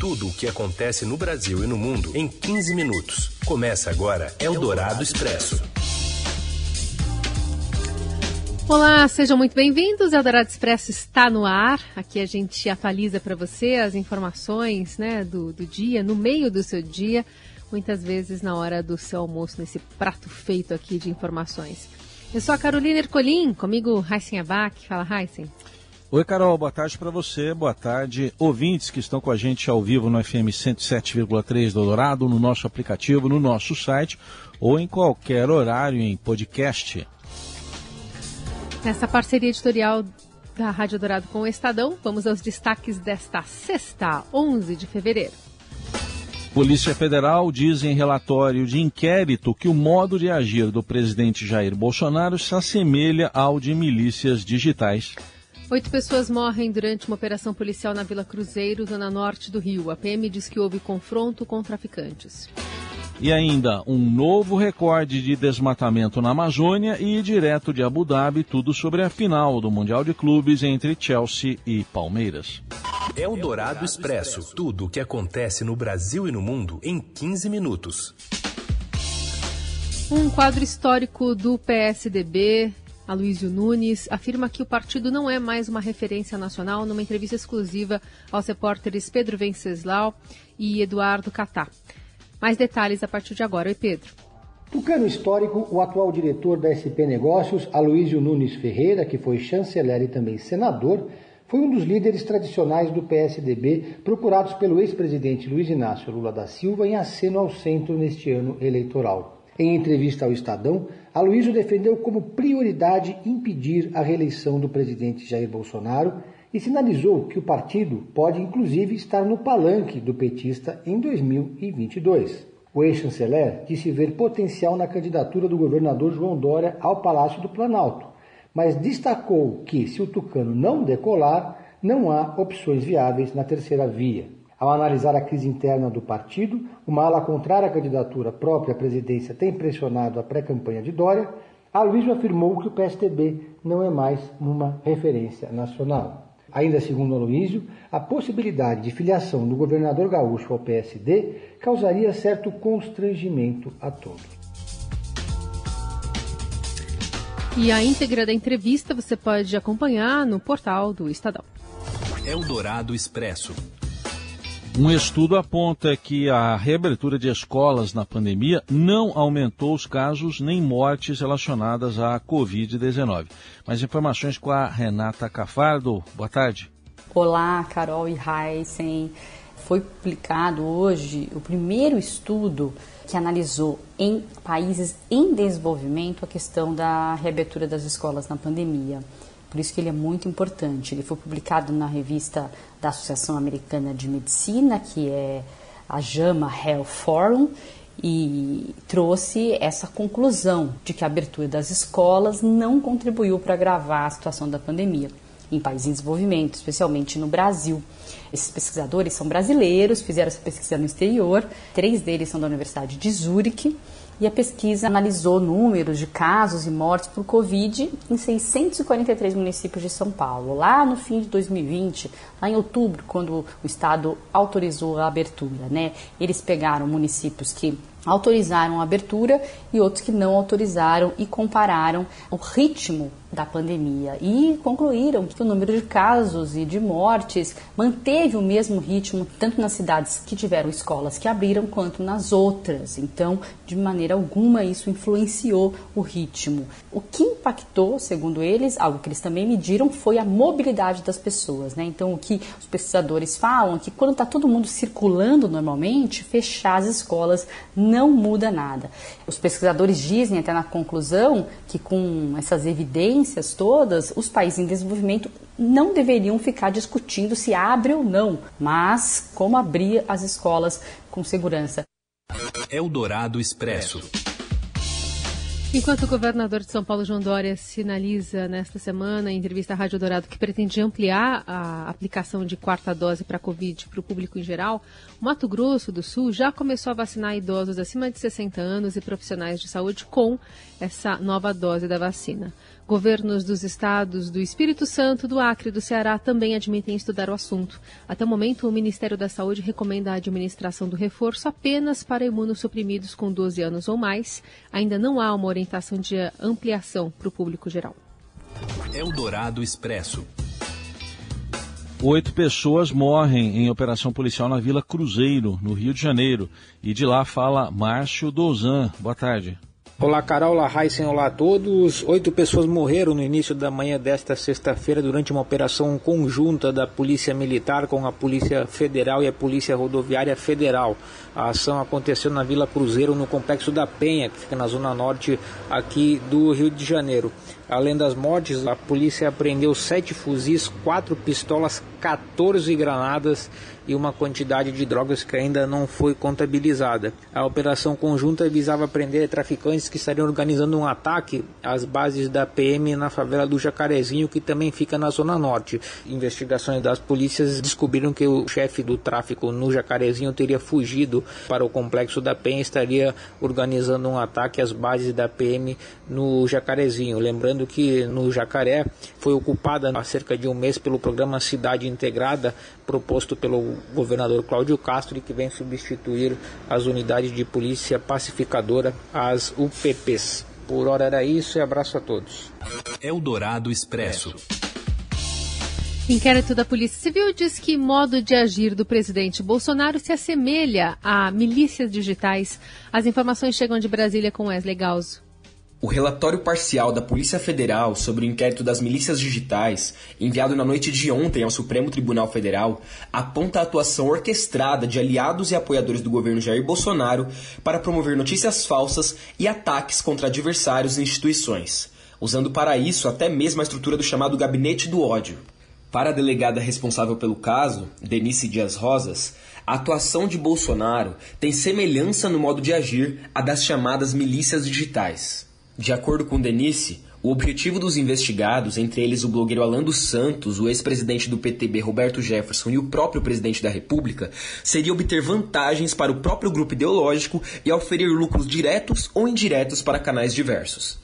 Tudo o que acontece no Brasil e no mundo em 15 minutos. Começa agora Eldorado Expresso. Olá, sejam muito bem-vindos. Eldorado Expresso está no ar. Aqui a gente atualiza para você as informações né, do, do dia, no meio do seu dia, muitas vezes na hora do seu almoço, nesse prato feito aqui de informações. Eu sou a Carolina Ercolim, comigo Heisen Abac. Fala, Heisen. Oi, Carol, boa tarde para você, boa tarde, ouvintes que estão com a gente ao vivo no FM 107,3 do Dourado, no nosso aplicativo, no nosso site ou em qualquer horário em podcast. Nessa parceria editorial da Rádio Dourado com o Estadão, vamos aos destaques desta sexta, 11 de fevereiro. Polícia Federal diz em relatório de inquérito que o modo de agir do presidente Jair Bolsonaro se assemelha ao de milícias digitais. Oito pessoas morrem durante uma operação policial na Vila Cruzeiro, zona norte do Rio. A PM diz que houve confronto com traficantes. E ainda um novo recorde de desmatamento na Amazônia e direto de Abu Dhabi, tudo sobre a final do Mundial de Clubes entre Chelsea e Palmeiras. É o Dourado Expresso, tudo o que acontece no Brasil e no mundo em 15 minutos. Um quadro histórico do PSDB, Aloysio Nunes, afirma que o partido não é mais uma referência nacional numa entrevista exclusiva aos repórteres Pedro Venceslau e Eduardo Catá. Mais detalhes a partir de agora. Oi, Pedro. Tucano histórico, o atual diretor da SP Negócios, Aloysio Nunes Ferreira, que foi chanceler e também senador, foi um dos líderes tradicionais do PSDB procurados pelo ex-presidente Luiz Inácio Lula da Silva em aceno ao centro neste ano eleitoral. Em entrevista ao Estadão, Aloysio defendeu como prioridade impedir a reeleição do presidente Jair Bolsonaro e sinalizou que o partido pode inclusive estar no palanque do petista em 2022. O ex-chanceler disse ver potencial na candidatura do governador João Dória ao Palácio do Planalto, mas destacou que, se o tucano não decolar, não há opções viáveis na terceira via. Ao analisar a crise interna do partido, uma ala contrária à candidatura própria à presidência tem pressionado a pré-campanha de Dória, Aloysio afirmou que o PSDB não é mais uma referência nacional. Ainda segundo Aloísio, a possibilidade de filiação do governador gaúcho ao PSD causaria certo constrangimento a todos. E a íntegra da entrevista você pode acompanhar no portal do Estadão. Eldorado Expresso. Um estudo aponta que a reabertura de escolas na pandemia não aumentou os casos nem mortes relacionadas à Covid-19. Mais informações com a Renata Cafardo. Boa tarde. Olá, Carol e Heisen. Foi publicado hoje o primeiro estudo que analisou em países em desenvolvimento a questão da reabertura das escolas na pandemia. Por isso que ele é muito importante. Ele foi publicado na revista da Associação Americana de Medicina, que é a JAMA Health Forum, e trouxe essa conclusão de que a abertura das escolas não contribuiu para agravar a situação da pandemia em países em desenvolvimento, especialmente no Brasil. Esses pesquisadores são brasileiros, fizeram essa pesquisa no exterior, três deles são da Universidade de Zurique e a pesquisa analisou números de casos e mortes por Covid em 643 municípios de São Paulo. Lá no fim de 2020, lá em outubro, quando o Estado autorizou a abertura, né? Eles pegaram municípios que autorizaram a abertura e outros que não autorizaram e compararam o ritmo da pandemia e concluíram que o número de casos e de mortes manteve o mesmo ritmo tanto nas cidades que tiveram escolas que abriram quanto nas outras. Então, de maneira alguma isso influenciou o ritmo. O que impactou, segundo eles, algo que eles também mediram, foi a mobilidade das pessoas. Né? Então, o que os pesquisadores falam é que quando está todo mundo circulando normalmente, fechar as escolas não muda nada. Os pesquisadores dizem até na conclusão que com essas evidências todas, os países em desenvolvimento não deveriam ficar discutindo se abre ou não, mas como abrir as escolas com segurança. Expresso. Enquanto o governador de São Paulo, João Dória, sinaliza nesta semana, em entrevista à Rádio Dourado, que pretende ampliar a aplicação de quarta dose para a Covid para o público em geral, o Mato Grosso do Sul já começou a vacinar idosos acima de 60 anos e profissionais de saúde com essa nova dose da vacina. Governos dos estados do Espírito Santo, do Acre e do Ceará também admitem estudar o assunto. Até o momento, o Ministério da Saúde recomenda a administração do reforço apenas para imunossuprimidos com 12 anos ou mais. Ainda não há uma orientação de ampliação para o público geral. Eldorado Expresso. Oito pessoas morrem em operação policial na Vila Cruzeiro, no Rio de Janeiro. E de lá fala Márcio Dozan. Boa tarde. Olá, Carol, olá, Heisen, olá a todos. Oito pessoas morreram no início da manhã desta sexta-feira durante uma operação conjunta da Polícia Militar com a Polícia Federal e a Polícia Rodoviária Federal. A ação aconteceu na Vila Cruzeiro, no Complexo da Penha, que fica na zona norte aqui do Rio de Janeiro. Além das mortes, a polícia apreendeu sete fuzis, quatro pistolas, 14 granadas e uma quantidade de drogas que ainda não foi contabilizada. A operação conjunta visava prender traficantes que estariam organizando um ataque às bases da PM na favela do Jacarezinho, que também fica na zona norte. Investigações das polícias descobriram que o chefe do tráfico no Jacarezinho teria fugido para o complexo da Penha e estaria organizando um ataque às bases da PM no Jacarezinho. Lembrando que no Jacaré foi ocupada há cerca de um mês pelo programa Cidade Integrada, proposto pelo governador Cláudio Castro e que vem substituir as unidades de polícia pacificadora, as UPPs. Por hora era isso e abraço a todos. Eldorado Expresso. Inquérito da Polícia Civil diz que modo de agir do presidente Bolsonaro se assemelha a milícias digitais. As informações chegam de Brasília com Wesley Galzo. O relatório parcial da Polícia Federal sobre o inquérito das milícias digitais, enviado na noite de ontem ao Supremo Tribunal Federal, aponta a atuação orquestrada de aliados e apoiadores do governo Jair Bolsonaro para promover notícias falsas e ataques contra adversários e instituições, usando para isso até mesmo a estrutura do chamado Gabinete do Ódio. Para a delegada responsável pelo caso, Denise Dias Rosas, a atuação de Bolsonaro tem semelhança no modo de agir a das chamadas milícias digitais. De acordo com Denise, o objetivo dos investigados, entre eles o blogueiro Alan dos Santos, o ex-presidente do PTB Roberto Jefferson e o próprio presidente da República, seria obter vantagens para o próprio grupo ideológico e oferir lucros diretos ou indiretos para canais diversos.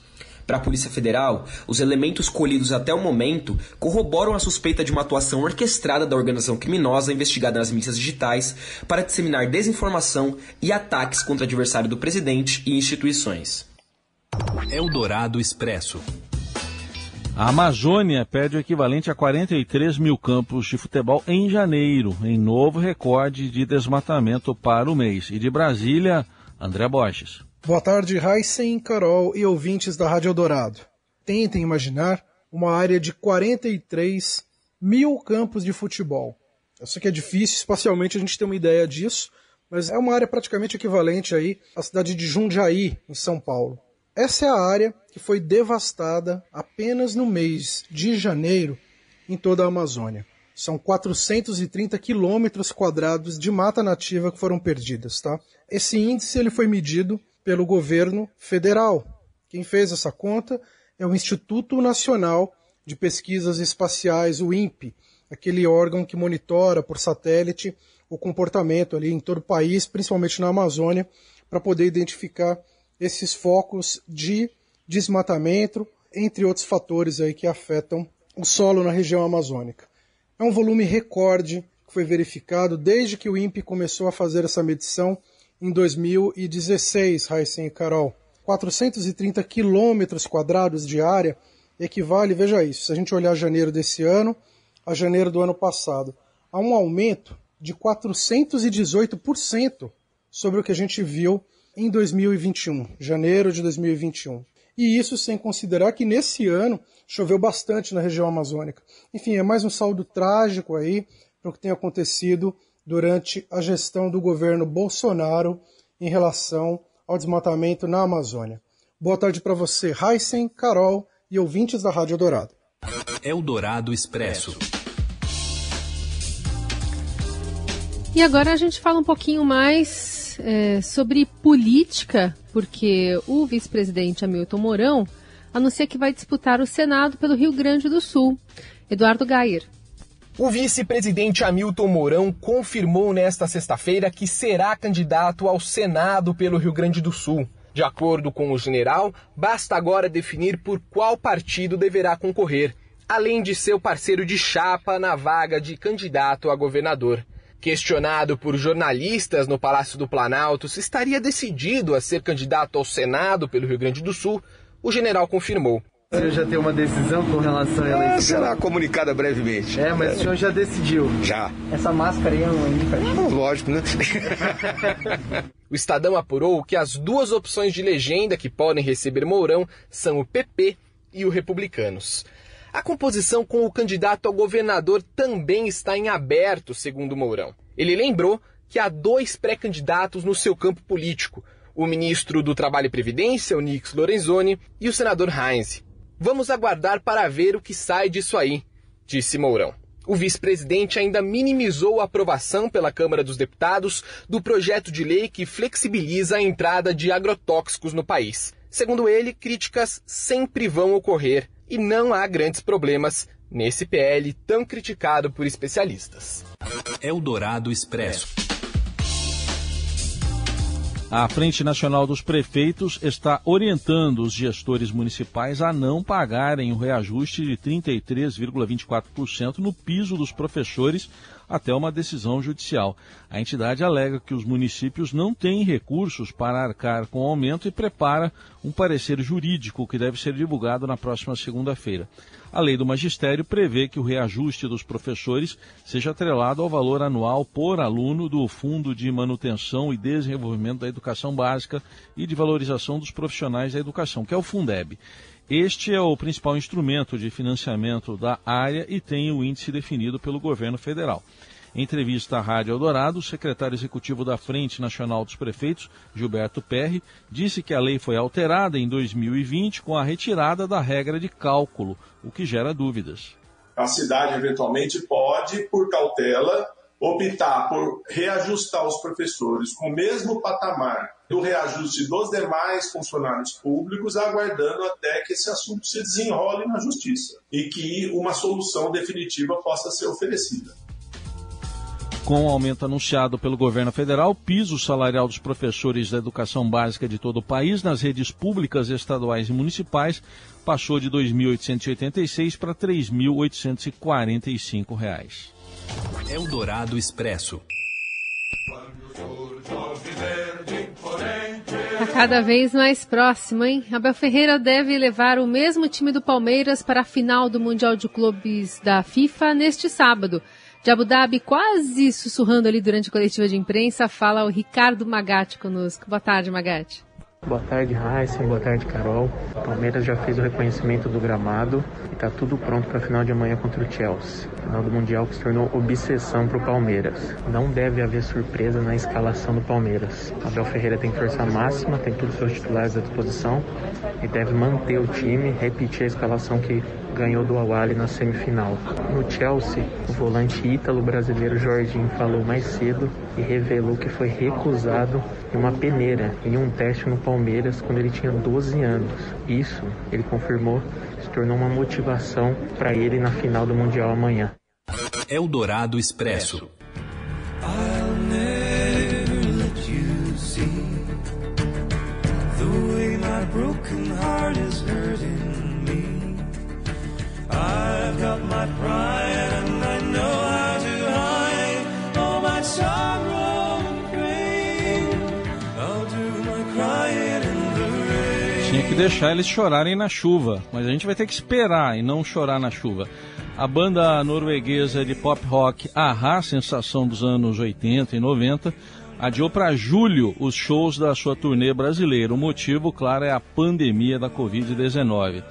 Para a Polícia Federal, os elementos colhidos até o momento corroboram a suspeita de uma atuação orquestrada da organização criminosa investigada nas mídias digitais para disseminar desinformação e ataques contra adversário do presidente e instituições. Eldorado Expresso. A Amazônia perde o equivalente a 43 mil campos de futebol em janeiro, em novo recorde de desmatamento para o mês. E de Brasília, André Borges. Boa tarde, Heisen, Carol e ouvintes da Rádio Eldorado. Tentem imaginar uma área de 43 mil campos de futebol. Eu sei que é difícil, espacialmente a gente ter uma ideia disso, mas é uma área praticamente equivalente aí à cidade de Jundiaí, em São Paulo. Essa é a área que foi devastada apenas no mês de janeiro em toda a Amazônia. São 430 quilômetros quadrados de mata nativa que foram perdidas, tá? Esse índice ele foi medido pelo governo federal. Quem fez essa conta é o Instituto Nacional de Pesquisas Espaciais, o INPE, aquele órgão que monitora por satélite o comportamento ali em todo o país, principalmente na Amazônia, para poder identificar esses focos de desmatamento, entre outros fatores aí que afetam o solo na região amazônica. É um volume recorde que foi verificado desde que o INPE começou a fazer essa medição em 2016, Heisen e Carol. 430 quilômetros quadrados de área equivale, veja isso, se a gente olhar janeiro desse ano a janeiro do ano passado, a um aumento de 418% sobre o que a gente viu em 2021, janeiro de 2021. E isso sem considerar que nesse ano choveu bastante na região amazônica. Enfim, é mais um saldo trágico aí para o que tem acontecido durante a gestão do governo Bolsonaro em relação ao desmatamento na Amazônia. Boa tarde para você, Heisen, Carol e ouvintes da Rádio Dourado. Eldorado Expresso. E agora a gente fala um pouquinho mais é, sobre política, porque o vice-presidente Hamilton Mourão anuncia que vai disputar o Senado pelo Rio Grande do Sul. Eduardo Gayer. O vice-presidente Hamilton Mourão confirmou nesta sexta-feira que será candidato ao Senado pelo Rio Grande do Sul. De acordo com o general, basta agora definir por qual partido deverá concorrer, além de seu parceiro de chapa na vaga de candidato a governador. Questionado por jornalistas no Palácio do Planalto se estaria decidido a ser candidato ao Senado pelo Rio Grande do Sul, o general confirmou. O senhor já tem uma decisão com relação à eleição? Será comunicada brevemente. É, mas é. o senhor já decidiu? Já. Essa máscara aí é um indicativo? Lógico, né? o Estadão apurou que as duas opções de legenda que podem receber Mourão são o PP e o Republicanos. A composição com o candidato ao governador também está em aberto, segundo Mourão. Ele lembrou que há dois pré-candidatos no seu campo político, o ministro do Trabalho e Previdência, o Nix Lorenzoni, e o senador Heinz. Vamos aguardar para ver o que sai disso aí, disse Mourão. O vice-presidente ainda minimizou a aprovação pela Câmara dos Deputados do projeto de lei que flexibiliza a entrada de agrotóxicos no país. Segundo ele, críticas sempre vão ocorrer e não há grandes problemas nesse PL tão criticado por especialistas. Eldorado Expresso. A Frente Nacional dos Prefeitos está orientando os gestores municipais a não pagarem o reajuste de 33,24% no piso dos professores até uma decisão judicial. A entidade alega que os municípios não têm recursos para arcar com o aumento e prepara um parecer jurídico que deve ser divulgado na próxima segunda-feira. A lei do magistério prevê que o reajuste dos professores seja atrelado ao valor anual por aluno do Fundo de Manutenção e Desenvolvimento da Educação Básica e de Valorização dos Profissionais da Educação, que é o Fundeb. Este é o principal instrumento de financiamento da área e tem o índice definido pelo governo federal. Em entrevista à Rádio Eldorado, o secretário executivo da Frente Nacional dos Prefeitos, Gilberto Perry, disse que a lei foi alterada em 2020 com a retirada da regra de cálculo, o que gera dúvidas. A cidade eventualmente pode, por cautela, optar por reajustar os professores com o mesmo patamar do reajuste dos demais funcionários públicos, aguardando até que esse assunto se desenrole na justiça e que uma solução definitiva possa ser oferecida. Com o aumento anunciado pelo governo federal, o piso salarial dos professores da educação básica de todo o país nas redes públicas, estaduais e municipais passou de R$ 2.886 para R$ 3.845. Eldorado Expresso. Está cada vez mais próximo, hein? Abel Ferreira deve levar o mesmo time do Palmeiras para a final do Mundial de Clubes da FIFA neste sábado. De Abu Dhabi, quase sussurrando ali durante a coletiva de imprensa, fala o Ricardo Magatti conosco. Boa tarde, Magatti. Boa tarde, Heisen. Boa tarde, Carol. O Palmeiras já fez o reconhecimento do gramado e está tudo pronto para a final de amanhã contra o Chelsea. Final do Mundial que se tornou obsessão para o Palmeiras. Não deve haver surpresa na escalação do Palmeiras. Abel Ferreira tem força máxima, tem todos os seus titulares à disposição e deve manter o time, repetir a escalação que ganhou do Awali na semifinal. No Chelsea, o volante ítalo brasileiro Jorginho falou mais cedo e revelou que foi recusado em uma peneira em um teste no Palmeiras quando ele tinha 12 anos. Isso, ele confirmou, se tornou uma motivação para ele na final do Mundial amanhã. Eldorado Expresso. broken heart is hurting I've got my pride deixar eles chorarem na chuva, mas a gente vai ter que esperar e não chorar na chuva. A banda norueguesa de pop rock Ahá, sensação dos anos 80 e 90, adiou para julho os shows da sua turnê brasileira. O motivo, claro, é a pandemia da Covid-19.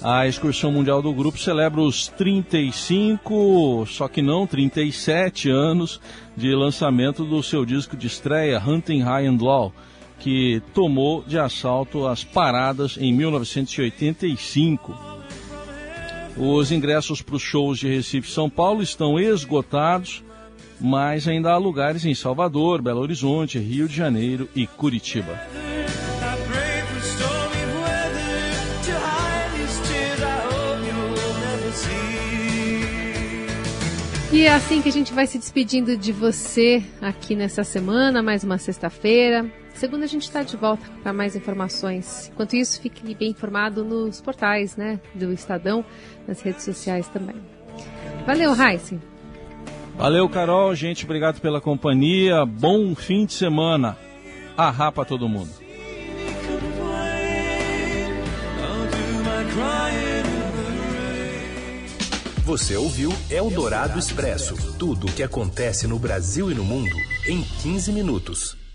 A excursão mundial do grupo celebra os 35, só que não 37 anos de lançamento do seu disco de estreia Hunting High and Low, que tomou de assalto as paradas em 1985. Os ingressos para os shows de Recife e São Paulo estão esgotados, mas ainda há lugares em Salvador, Belo Horizonte, Rio de Janeiro e Curitiba. E é assim que a gente vai se despedindo de você aqui nessa semana, mais uma sexta-feira. Segunda a gente está de volta para mais informações. Enquanto isso, fique bem informado nos portais, né, do Estadão, nas redes sociais também. Valeu, Heisen. Valeu, Carol. Gente, obrigado pela companhia. Bom fim de semana. Arra para todo mundo. Você ouviu Eldorado Expresso tudo o que acontece no Brasil e no mundo em 15 minutos.